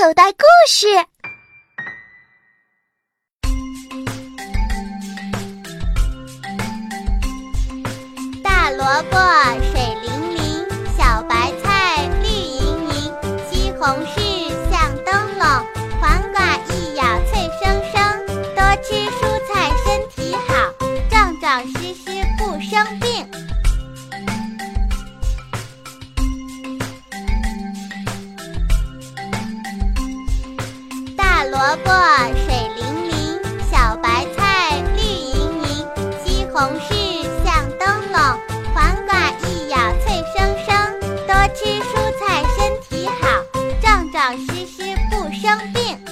口袋故事。大萝卜水灵灵，小白菜绿莹莹，西红柿像灯笼，黄瓜一咬脆生生。多吃蔬菜身体好，壮壮实实不生病。萝卜水灵灵小白菜绿莹莹西红柿像灯笼黄瓜一咬脆生生多吃蔬菜身体好壮壮实实不生病。